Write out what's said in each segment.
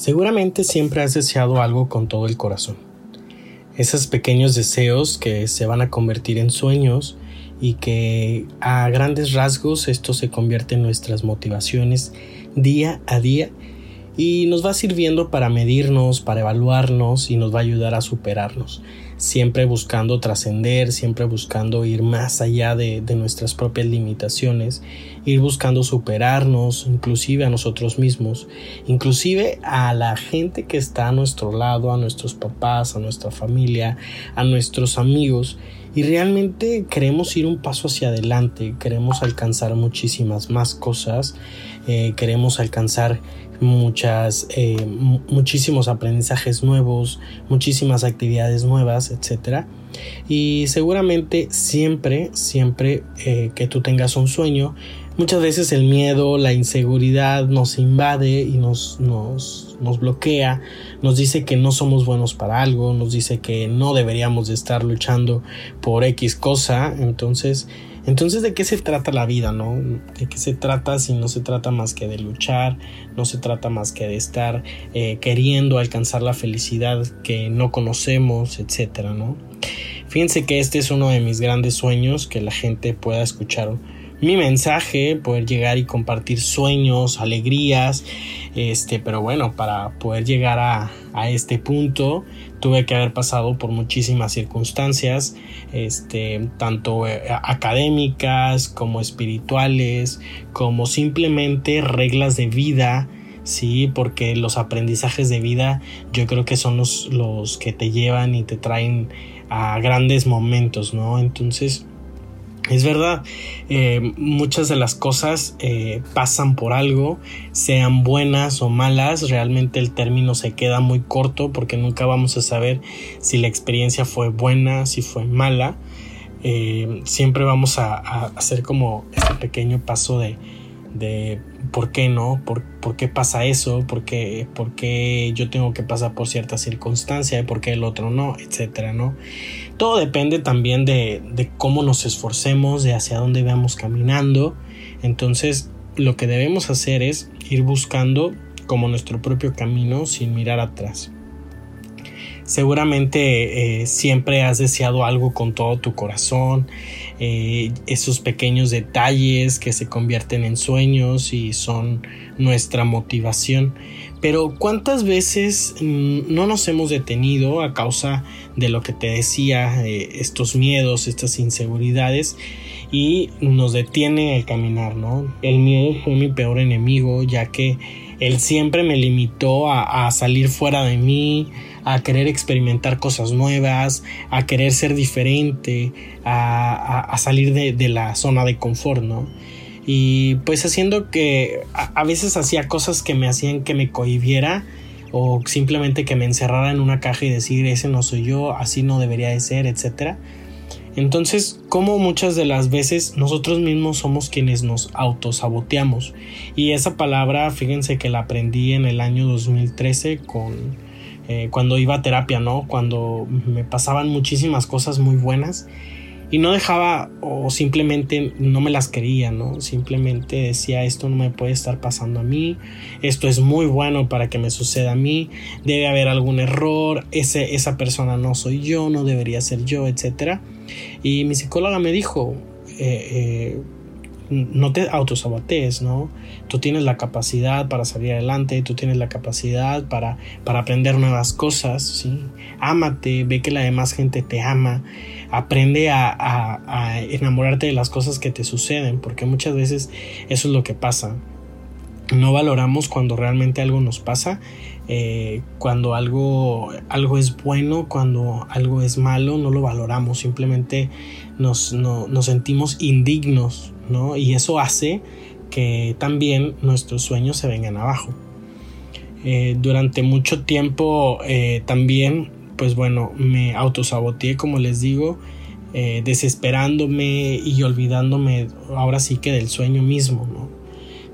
Seguramente siempre has deseado algo con todo el corazón. Esos pequeños deseos que se van a convertir en sueños y que a grandes rasgos esto se convierte en nuestras motivaciones día a día y nos va sirviendo para medirnos, para evaluarnos y nos va a ayudar a superarnos siempre buscando trascender, siempre buscando ir más allá de, nuestras propias limitaciones, ir buscando superarnos, inclusive a nosotros mismos, inclusive a la gente que está a nuestro lado, a nuestros papás, a nuestra familia, a nuestros amigos. Y realmente queremos ir un paso hacia adelante, queremos alcanzar muchísimas más cosas, eh, queremos alcanzar muchas, eh, muchísimos aprendizajes nuevos, muchísimas actividades nuevas, etc. Y seguramente siempre, siempre eh, que tú tengas un sueño, muchas veces el miedo, la inseguridad nos invade y nos, nos, nos bloquea, nos dice que no somos buenos para algo, nos dice que no deberíamos de estar luchando por X cosa, entonces entonces, ¿de qué se trata la vida, no? ¿De qué se trata si no se trata más que de luchar, no se trata más que de estar eh, queriendo alcanzar la felicidad que no conocemos, etcétera, ¿no? Fíjense que este es uno de mis grandes sueños, que la gente pueda escuchar mi mensaje, poder llegar y compartir sueños, alegrías, este, pero bueno, para poder llegar a, a este punto tuve que haber pasado por muchísimas circunstancias, este, tanto eh, académicas como espirituales, como simplemente reglas de vida, sí, porque los aprendizajes de vida yo creo que son los, los que te llevan y te traen a grandes momentos, ¿no? Entonces, es verdad, eh, muchas de las cosas eh, pasan por algo, sean buenas o malas, realmente el término se queda muy corto porque nunca vamos a saber si la experiencia fue buena, si fue mala. Eh, siempre vamos a, hacer como este pequeño paso de, de por qué no, por, por qué pasa eso, por qué, por qué, yo tengo que pasar por cierta circunstancia, por qué el otro no, etcétera, ¿no? Todo depende también de, de cómo nos esforcemos, de hacia dónde vamos caminando. Entonces, lo que debemos hacer es ir buscando como nuestro propio camino sin mirar atrás. Seguramente eh, siempre has deseado algo con todo tu corazón, eh, esos pequeños detalles que se convierten en sueños y son nuestra motivación. Pero ¿cuántas veces mm, no nos hemos detenido a causa de lo que te decía, eh, estos miedos, estas inseguridades? y nos detiene el caminar, ¿no? El miedo fue mi peor enemigo, ya que él siempre me limitó a salir fuera de mí, a querer experimentar cosas nuevas, a querer ser diferente, a, salir de, la zona de confort, ¿no? Y pues haciendo que a, veces hacía cosas que me hacían que me cohibiera o simplemente que me encerrara en una caja y decir ese no soy yo, así no debería de ser, etc. Entonces, como muchas de las veces nosotros mismos somos quienes nos autosaboteamos. Y esa palabra, fíjense que la aprendí en el año 2013 con eh, cuando iba a terapia, ¿no? Cuando me pasaban muchísimas cosas muy buenas y no dejaba o simplemente no me las quería, ¿no? Simplemente decía esto no me puede estar pasando a mí, esto es muy bueno para que me suceda a mí, debe haber algún error, ese, esa persona no soy yo, no debería ser yo, etc. Y mi psicóloga me dijo, eh, eh, no te autosabotees, ¿no? Tú tienes la capacidad para salir adelante, tú tienes la capacidad para, para aprender nuevas cosas, ¿sí? Ámate, ve que la demás gente te ama, aprende a, enamorarte de las cosas que te suceden, porque muchas veces eso es lo que pasa. No valoramos cuando realmente algo nos pasa, eh, cuando algo, algo es bueno, cuando algo es malo, no lo valoramos, simplemente nos, nos sentimos indignos y eso hace que también nuestros sueños se vengan abajo. Eh, durante mucho tiempo eh, también, pues bueno, me autosaboteé, como les digo, eh, desesperándome y olvidándome ahora sí que del sueño mismo, ¿no?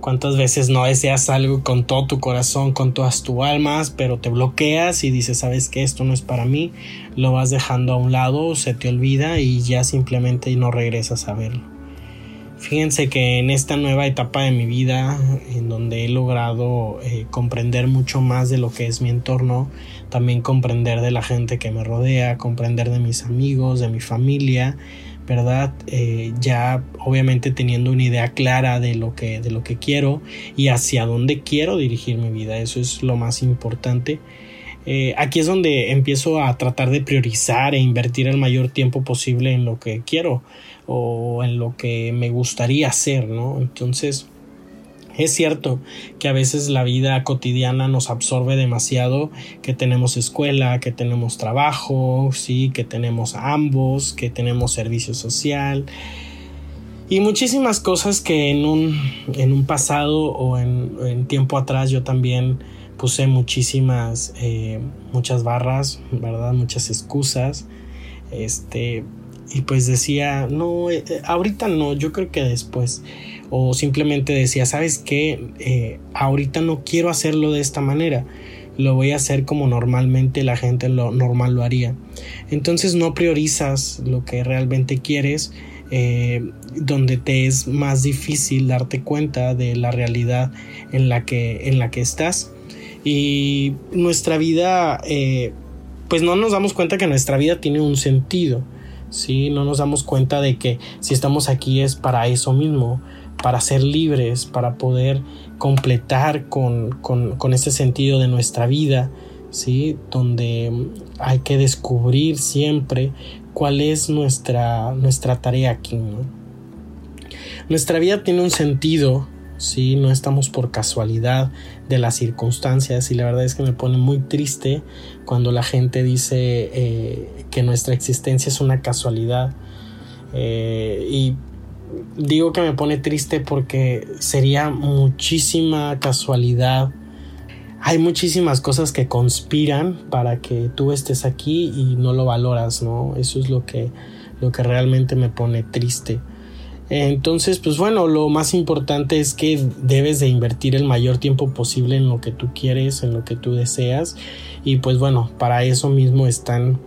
¿Cuántas veces no deseas algo con todo tu corazón, con todas tus almas, pero te bloqueas y dices, sabes que esto no es para mí, lo vas dejando a un lado, se te olvida y ya simplemente no regresas a verlo. Fíjense que en esta nueva etapa de mi vida, en donde he logrado eh, comprender mucho más de lo que es mi entorno, también comprender de la gente que me rodea, comprender de mis amigos, de mi familia, ¿verdad? Eh, ya obviamente teniendo una idea clara de lo que de lo que quiero y hacia dónde quiero dirigir mi vida, eso es lo más importante. Eh, aquí es donde empiezo a tratar de priorizar e invertir el mayor tiempo posible en lo que quiero o en lo que me gustaría hacer, ¿no? Entonces, es cierto que a veces la vida cotidiana nos absorbe demasiado, que tenemos escuela, que tenemos trabajo, sí, que tenemos ambos, que tenemos servicio social y muchísimas cosas que en un, en un pasado o en, en tiempo atrás yo también puse muchísimas, eh, muchas barras, ¿verdad? Muchas excusas, este, y pues decía, no, eh, eh, ahorita no, yo creo que después. O simplemente decía, ¿sabes qué? Eh, ahorita no quiero hacerlo de esta manera. Lo voy a hacer como normalmente la gente lo normal lo haría. Entonces no priorizas lo que realmente quieres, donde te es más difícil darte cuenta de la realidad en la que, en la que estás. Y nuestra vida, pues no nos damos cuenta que nuestra vida tiene un sentido ¿sí? No nos damos cuenta de que si estamos aquí es para eso mismo, para ser libres, para poder completar con, con, ese sentido de nuestra vida, ¿sí? Donde hay que descubrir siempre cuál es nuestra, nuestra tarea aquí, Nuestra vida tiene un sentido ¿sí? No estamos por casualidad de las circunstancias y la verdad es que me pone muy triste cuando la gente dice eh, que nuestra existencia es una casualidad eh, y digo que me pone triste porque sería muchísima casualidad hay muchísimas cosas que conspiran para que tú estés aquí y no lo valoras, ¿no? Eso es lo que, lo que realmente me pone triste. Entonces, pues bueno, lo más importante es que debes de invertir el mayor tiempo posible en lo que tú quieres, en lo que tú deseas. Y pues bueno, para eso mismo están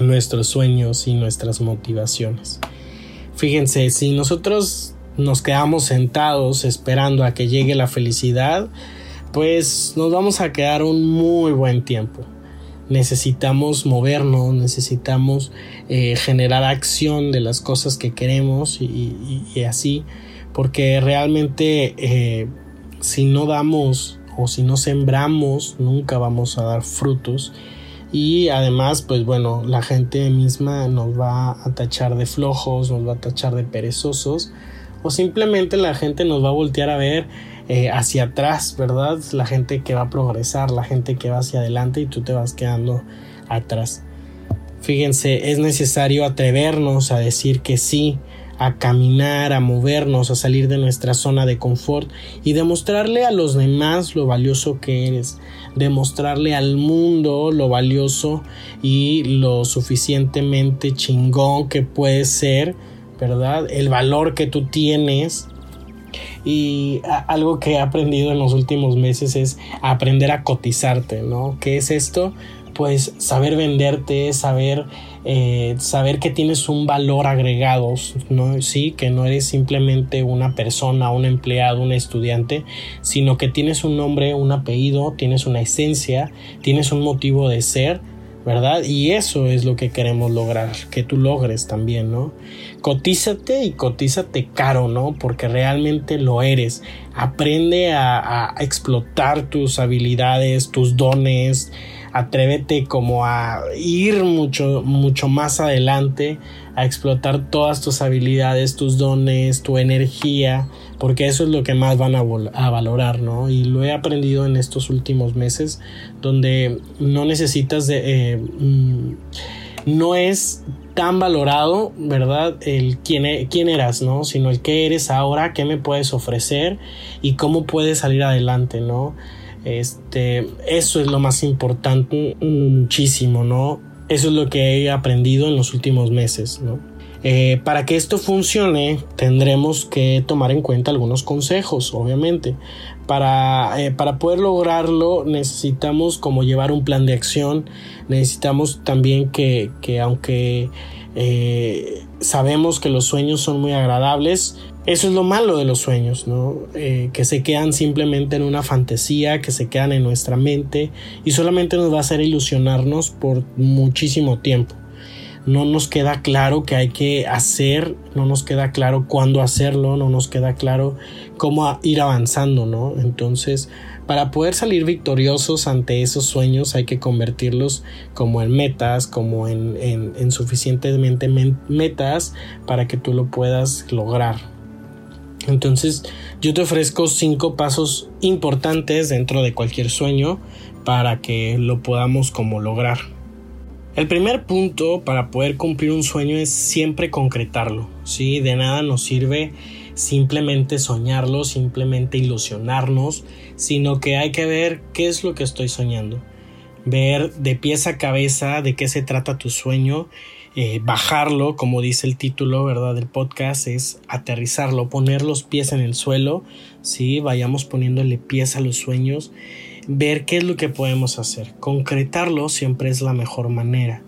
nuestros sueños y nuestras motivaciones. Fíjense, si nosotros nos quedamos sentados esperando a que llegue la felicidad, pues nos vamos a quedar un muy buen tiempo necesitamos movernos, necesitamos eh, generar acción de las cosas que queremos y, así, porque realmente eh, si no damos o si no sembramos, nunca vamos a dar frutos. Y además, pues bueno, la gente misma nos va a tachar de flojos, nos va a tachar de perezosos, o simplemente la gente nos va a voltear a ver eh, hacia atrás, ¿verdad? La gente que va a progresar, la gente que va hacia adelante y tú te vas quedando atrás. Fíjense, es necesario atrevernos a decir que sí, a caminar, a movernos, a salir de nuestra zona de confort y demostrarle a los demás lo valioso que eres, demostrarle al mundo lo valioso y lo suficientemente chingón que puedes ser, ¿verdad? El valor que tú tienes y algo que he aprendido en los últimos meses es aprender a cotizarte, ¿no? ¿Qué es esto? Pues saber venderte, saber, eh, saber que tienes un valor agregado, ¿no? Sí, que no eres simplemente una persona, un empleado, un estudiante, sino que tienes un nombre, un apellido, tienes una esencia, tienes un motivo de ser ¿verdad? Y eso es lo que queremos lograr, que tú logres también, ¿no? Cotízate y cotízate caro, ¿no? Porque realmente lo eres. Aprende a, explotar tus habilidades, tus dones, atrévete como a ir mucho, mucho más adelante, a explotar todas tus habilidades, tus dones, tu energía, porque eso es lo que más van a, valorar, ¿no? Y lo he aprendido en estos últimos meses, donde no necesitas de... Eh, mm, no es tan valorado, ¿verdad? El quién, e, quién eras, ¿no? Sino el qué eres ahora, qué me puedes ofrecer y cómo puedes salir adelante, ¿no? Este, eso es lo más importante muchísimo, ¿no? Eso es lo que he aprendido en los últimos meses, ¿no? Eh, para que esto funcione tendremos que tomar en cuenta algunos consejos, obviamente. Para, eh, para poder lograrlo necesitamos como llevar un plan de acción, necesitamos también que, que aunque eh, sabemos que los sueños son muy agradables. Eso es lo malo de los sueños, ¿no? Que se quedan simplemente en una fantasía, que se quedan en nuestra mente y solamente nos va a hacer ilusionarnos por muchísimo tiempo no nos queda claro qué hay que hacer, no nos queda claro cuándo hacerlo, no nos queda claro cómo ir avanzando, ¿no? Entonces, para poder salir victoriosos ante esos sueños hay que convertirlos como en metas, como en, en suficientemente metas para que tú lo puedas lograr. Entonces, yo te ofrezco cinco pasos importantes dentro de cualquier sueño para que lo podamos como lograr. El primer punto para poder cumplir un sueño es siempre concretarlo, ¿sí? De nada nos sirve simplemente soñarlo, simplemente ilusionarnos, sino que hay que ver qué es lo que estoy soñando, ver de pies a cabeza de qué se trata tu sueño, eh, bajarlo, como dice el título, ¿verdad? Del podcast, es aterrizarlo, poner los pies en el suelo, ¿sí? Vayamos poniéndole pies a los sueños ver qué es lo que podemos hacer. Concretarlo siempre es la mejor manera.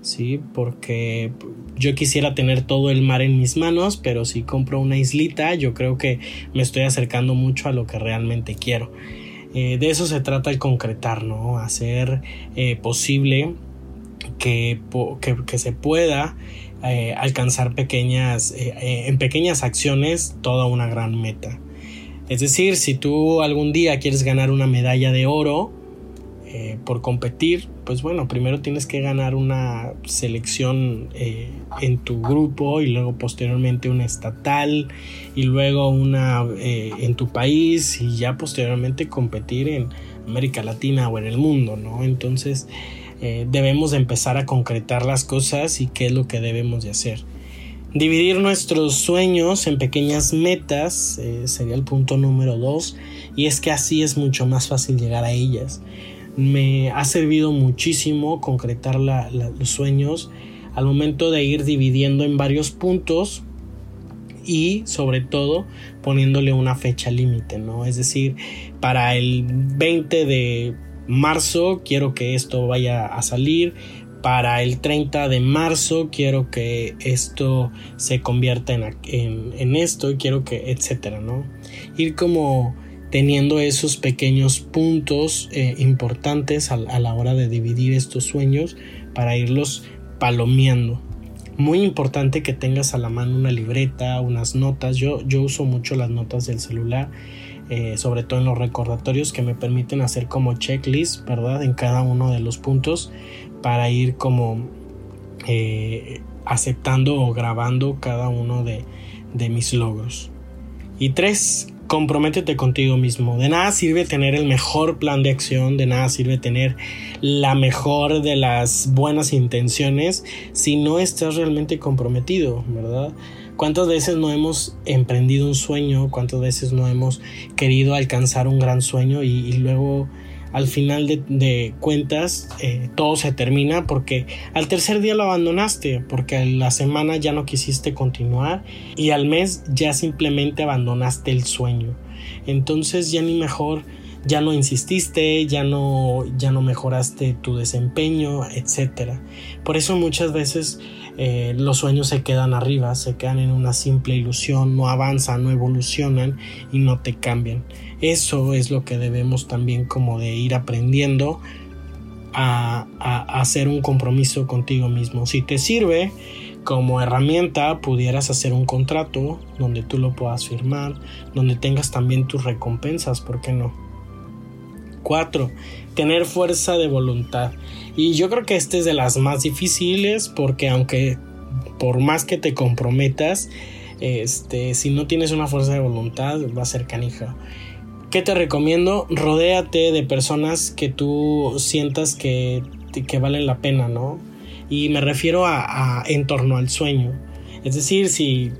¿sí? Porque yo quisiera tener todo el mar en mis manos, pero si compro una islita, yo creo que me estoy acercando mucho a lo que realmente quiero. Eh, de eso se trata el concretar, ¿no? Hacer eh, posible que, que, se pueda eh, alcanzar pequeñas, en pequeñas acciones toda una gran meta. Es decir, si tú algún día quieres ganar una medalla de oro eh, por competir, pues bueno, primero tienes que ganar una selección eh, en tu grupo y luego posteriormente una estatal y luego una eh, en tu país y ya posteriormente competir en América Latina o en el mundo, ¿no? Entonces debemos empezar a concretar las cosas y qué es lo que debemos de hacer. Dividir nuestros sueños en pequeñas metas eh, sería el punto número dos y es que así es mucho más fácil llegar a ellas. Me ha servido muchísimo concretar los sueños al momento de ir dividiendo en varios puntos y sobre todo poniéndole una fecha límite, ¿no? Es decir, para el 20 de marzo quiero que esto vaya a salir, para el 30 de marzo quiero que esto se convierta en, esto y quiero que etcétera no ir como teniendo esos pequeños puntos eh, importantes a, la hora de dividir estos sueños para irlos palomeando. Muy importante que tengas a la mano una libreta unas notas. Yo, yo uso mucho las notas del celular eh, sobre todo en los recordatorios que me permiten hacer como checklist, ¿verdad? En cada uno de los puntos para ir como eh, aceptando o grabando cada uno de, de mis logros. Y tres, comprométete contigo mismo. De nada sirve tener el mejor plan de acción, de nada sirve tener la mejor de las buenas intenciones si no estás realmente comprometido, ¿verdad? ¿Cuántas veces no hemos emprendido un sueño? ¿Cuántas veces no hemos querido alcanzar un gran sueño y luego al final de, cuentas eh, todo se termina porque al tercer día lo abandonaste, porque a la semana ya no quisiste continuar y al mes ya simplemente abandonaste el sueño. Entonces ya ni mejor ya no insististe, ya no, ya no mejoraste tu desempeño, etc. Por eso muchas veces eh, los sueños se quedan arriba, se quedan en una simple ilusión, no avanzan, no evolucionan y no te cambian. Eso es lo que debemos también como de ir aprendiendo a, a hacer un compromiso contigo mismo. Si te sirve como herramienta, pudieras hacer un contrato donde tú lo puedas firmar, donde tengas también tus recompensas, ¿por qué no? 4. Tener fuerza de voluntad. Y yo creo que este es de las más difíciles porque aunque por más que te comprometas, este, si no tienes una fuerza de voluntad va a ser canija. ¿Qué te recomiendo? Rodéate de personas que tú sientas que, que valen la pena, ¿no? Y me refiero a, en torno al sueño. Es decir, si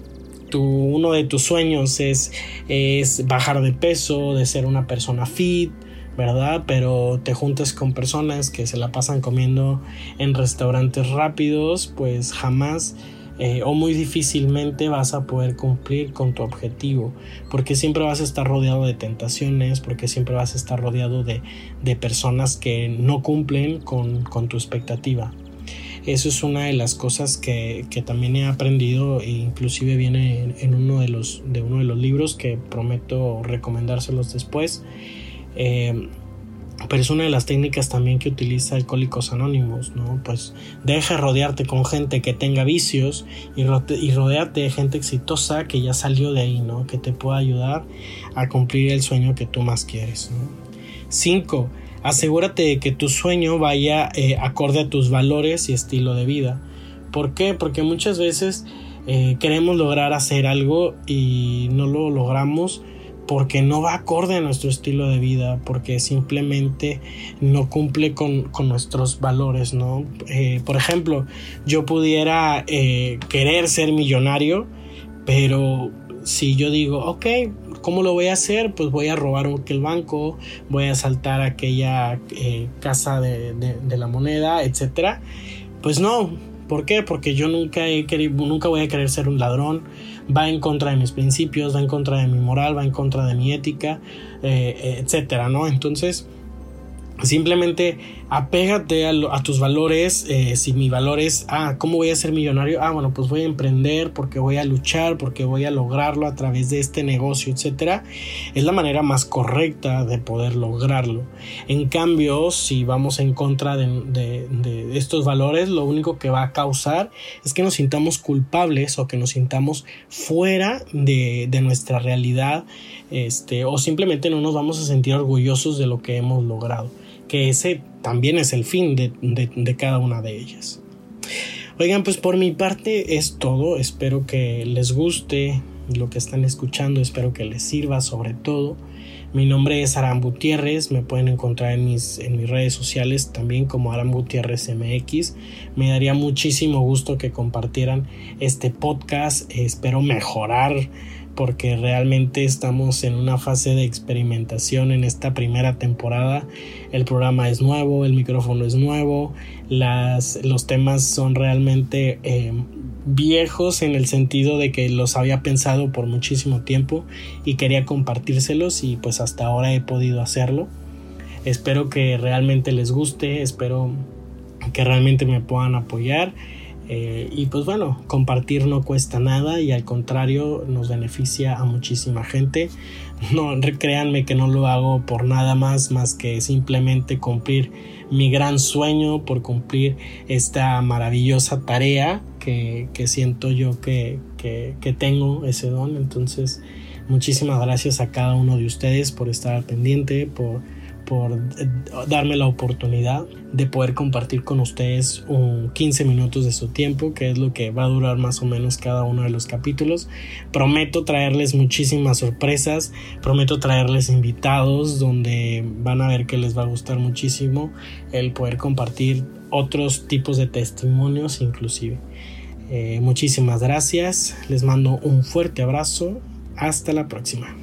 tu, uno de tus sueños es, es bajar de peso, de ser una persona fit, ¿verdad? Pero te juntas con personas que se la pasan comiendo en restaurantes rápidos, pues jamás eh, o muy difícilmente vas a poder cumplir con tu objetivo, porque siempre vas a estar rodeado de tentaciones, porque siempre vas a estar rodeado de, personas que no cumplen con, tu expectativa. Eso es una de las cosas que, también he aprendido e inclusive viene en, uno de los, de uno de los libros que prometo recomendárselos después. Eh, pero es una de las técnicas también que utiliza Alcohólicos Anónimos, ¿no? Pues deja rodearte con gente que tenga vicios y, y rodearte de gente exitosa que ya salió de ahí, ¿no? Que te pueda ayudar a cumplir el sueño que tú más quieres, ¿no? 5. Asegúrate de que tu sueño vaya eh, acorde a tus valores y estilo de vida. ¿Por qué? Porque muchas veces eh, queremos lograr hacer algo y no lo logramos porque no va acorde a nuestro estilo de vida, porque simplemente no cumple con, nuestros valores, ¿no? Eh, por ejemplo, yo pudiera eh, querer ser millonario, pero si yo digo, ok, ¿cómo lo voy a hacer? Pues voy a robar aquel banco, voy a saltar aquella eh, casa de, de, la moneda, etcétera. Pues no, ¿por qué? Porque yo nunca he querido, nunca voy a querer ser un ladrón, va en contra de mis principios, va en contra de mi moral, va en contra de mi ética, eh, etcétera, ¿no? Entonces, Simplemente apégate a, tus valores. Eh, si mi valor es, ah, ¿cómo voy a ser millonario? Ah, bueno, pues voy a emprender porque voy a luchar, porque voy a lograrlo a través de este negocio, etcétera. Es la manera más correcta de poder lograrlo. En cambio, si vamos en contra de, estos valores, lo único que va a causar es que nos sintamos culpables o que nos sintamos fuera de, de nuestra realidad, este, o simplemente no nos vamos a sentir orgullosos de lo que hemos logrado que ese también es el fin de, cada una de ellas. Oigan, pues por mi parte es todo. Espero que les guste lo que están escuchando. Espero que les sirva sobre todo. Mi nombre es Aram Gutiérrez. Me pueden encontrar en mis, en mis redes sociales también como Aram Gutiérrez MX. Me daría muchísimo gusto que compartieran este podcast. Espero mejorar porque realmente estamos en una fase de experimentación en esta primera temporada. El programa es nuevo, el micrófono es nuevo, las, los temas son realmente eh, viejos en el sentido de que los había pensado por muchísimo tiempo y quería compartírselos y pues hasta ahora he podido hacerlo. Espero que realmente les guste, espero que realmente me puedan apoyar. Eh, y pues bueno, compartir no cuesta nada y al contrario nos beneficia a muchísima gente. No, créanme que no lo hago por nada más más que simplemente cumplir mi gran sueño, por cumplir esta maravillosa tarea que, siento yo que, que tengo ese don. Entonces, muchísimas gracias a cada uno de ustedes por estar pendiente, por por eh, darme la oportunidad de poder compartir con ustedes un 15 minutos de su tiempo, que es lo que va a durar más o menos cada uno de los capítulos. Prometo traerles muchísimas sorpresas, prometo traerles invitados donde van a ver que les va a gustar muchísimo el poder compartir otros tipos de testimonios inclusive. Eh, muchísimas gracias, les mando un fuerte abrazo, hasta la próxima.